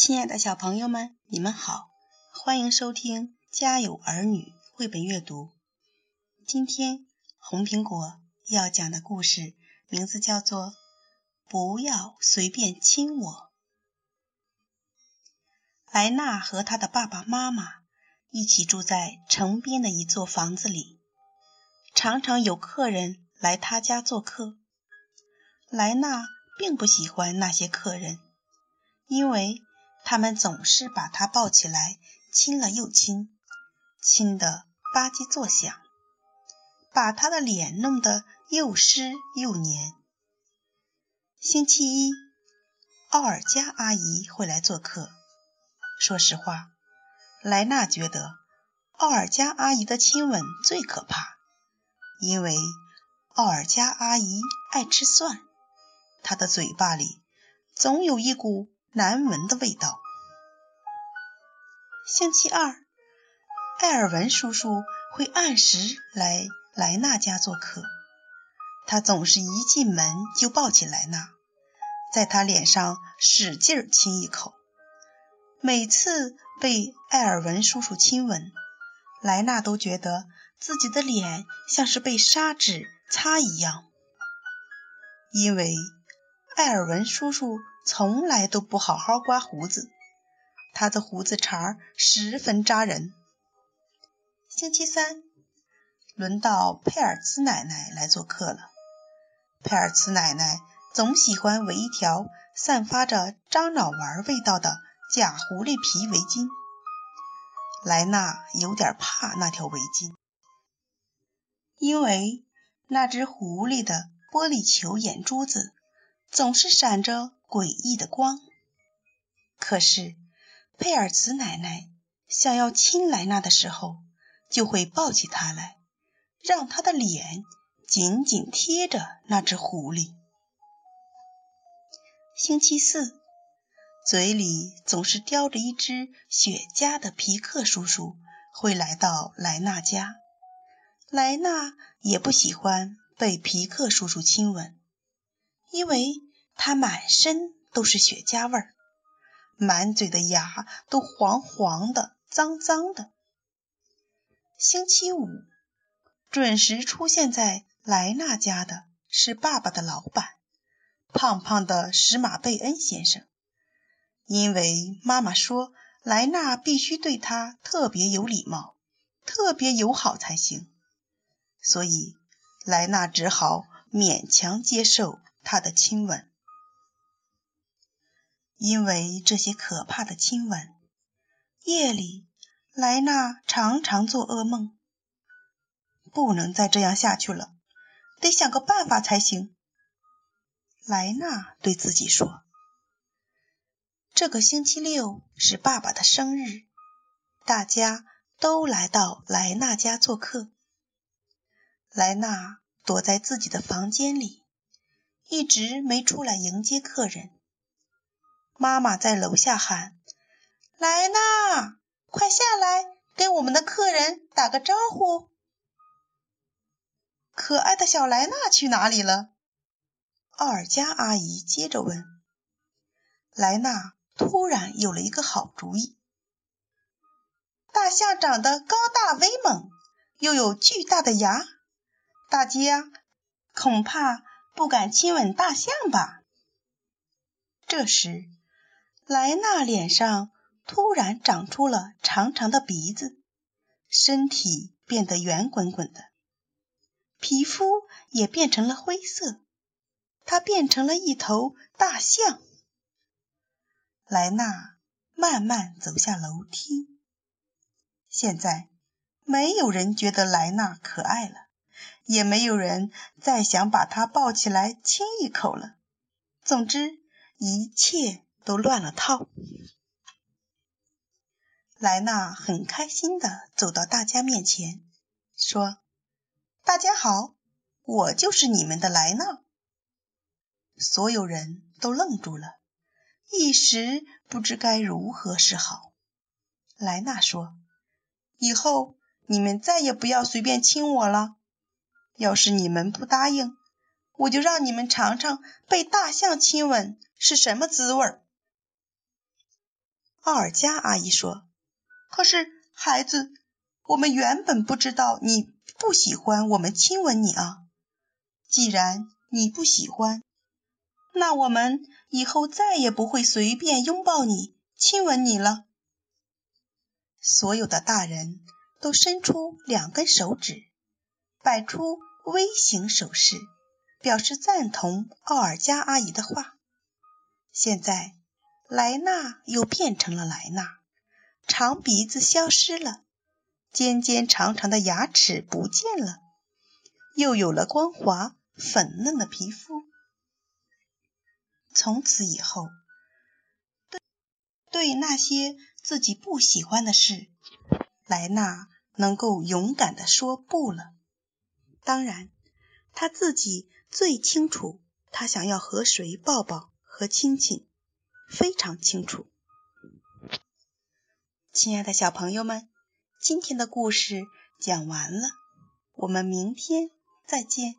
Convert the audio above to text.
亲爱的小朋友们，你们好，欢迎收听《家有儿女》绘本阅读。今天红苹果要讲的故事名字叫做《不要随便亲我》。莱娜和她的爸爸妈妈一起住在城边的一座房子里，常常有客人来他家做客。莱娜并不喜欢那些客人，因为。他们总是把他抱起来，亲了又亲，亲得吧唧作响，把他的脸弄得又湿又黏。星期一，奥尔加阿姨会来做客。说实话，莱娜觉得奥尔加阿姨的亲吻最可怕，因为奥尔加阿姨爱吃蒜，她的嘴巴里总有一股。难闻的味道。星期二，艾尔文叔叔会按时来莱娜家做客。他总是一进门就抱起莱娜，在他脸上使劲亲一口。每次被艾尔文叔叔亲吻，莱娜都觉得自己的脸像是被砂纸擦一样，因为艾尔文叔叔。从来都不好好刮胡子，他的胡子茬十分扎人。星期三，轮到佩尔茨奶奶来做客了。佩尔茨奶奶总喜欢围一条散发着樟脑丸味道的假狐狸皮围巾。莱娜有点怕那条围巾，因为那只狐狸的玻璃球眼珠子总是闪着。诡异的光。可是佩尔茨奶奶想要亲莱娜的时候，就会抱起她来，让她的脸紧紧贴着那只狐狸。星期四，嘴里总是叼着一只雪茄的皮克叔叔会来到莱娜家。莱娜也不喜欢被皮克叔叔亲吻，因为。他满身都是雪茄味儿，满嘴的牙都黄黄的、脏脏的。星期五，准时出现在莱娜家的是爸爸的老板，胖胖的史马贝恩先生。因为妈妈说莱娜必须对他特别有礼貌、特别友好才行，所以莱娜只好勉强接受他的亲吻。因为这些可怕的亲吻，夜里莱娜常常做噩梦。不能再这样下去了，得想个办法才行。莱娜对自己说：“这个星期六是爸爸的生日，大家都来到莱娜家做客。莱娜躲在自己的房间里，一直没出来迎接客人。”妈妈在楼下喊：“莱娜，快下来，给我们的客人打个招呼。”可爱的小莱娜去哪里了？奥尔加阿姨接着问。莱娜突然有了一个好主意：大象长得高大威猛，又有巨大的牙，大家恐怕不敢亲吻大象吧？这时。莱娜脸上突然长出了长长的鼻子，身体变得圆滚滚的，皮肤也变成了灰色，她变成了一头大象。莱娜慢慢走下楼梯。现在没有人觉得莱娜可爱了，也没有人再想把她抱起来亲一口了。总之，一切。都乱了套。莱娜很开心的走到大家面前，说：“大家好，我就是你们的莱娜。”所有人都愣住了，一时不知该如何是好。莱娜说：“以后你们再也不要随便亲我了。要是你们不答应，我就让你们尝尝被大象亲吻是什么滋味儿。”奥尔加阿姨说：“可是，孩子，我们原本不知道你不喜欢我们亲吻你啊。既然你不喜欢，那我们以后再也不会随便拥抱你、亲吻你了。”所有的大人都伸出两根手指，摆出 V 型手势，表示赞同奥尔加阿姨的话。现在，莱纳又变成了莱纳，长鼻子消失了，尖尖长长的牙齿不见了，又有了光滑粉嫩的皮肤。从此以后，对对那些自己不喜欢的事，莱纳能够勇敢的说不了。当然，他自己最清楚，他想要和谁抱抱。和亲亲非常清楚。亲爱的小朋友们，今天的故事讲完了，我们明天再见。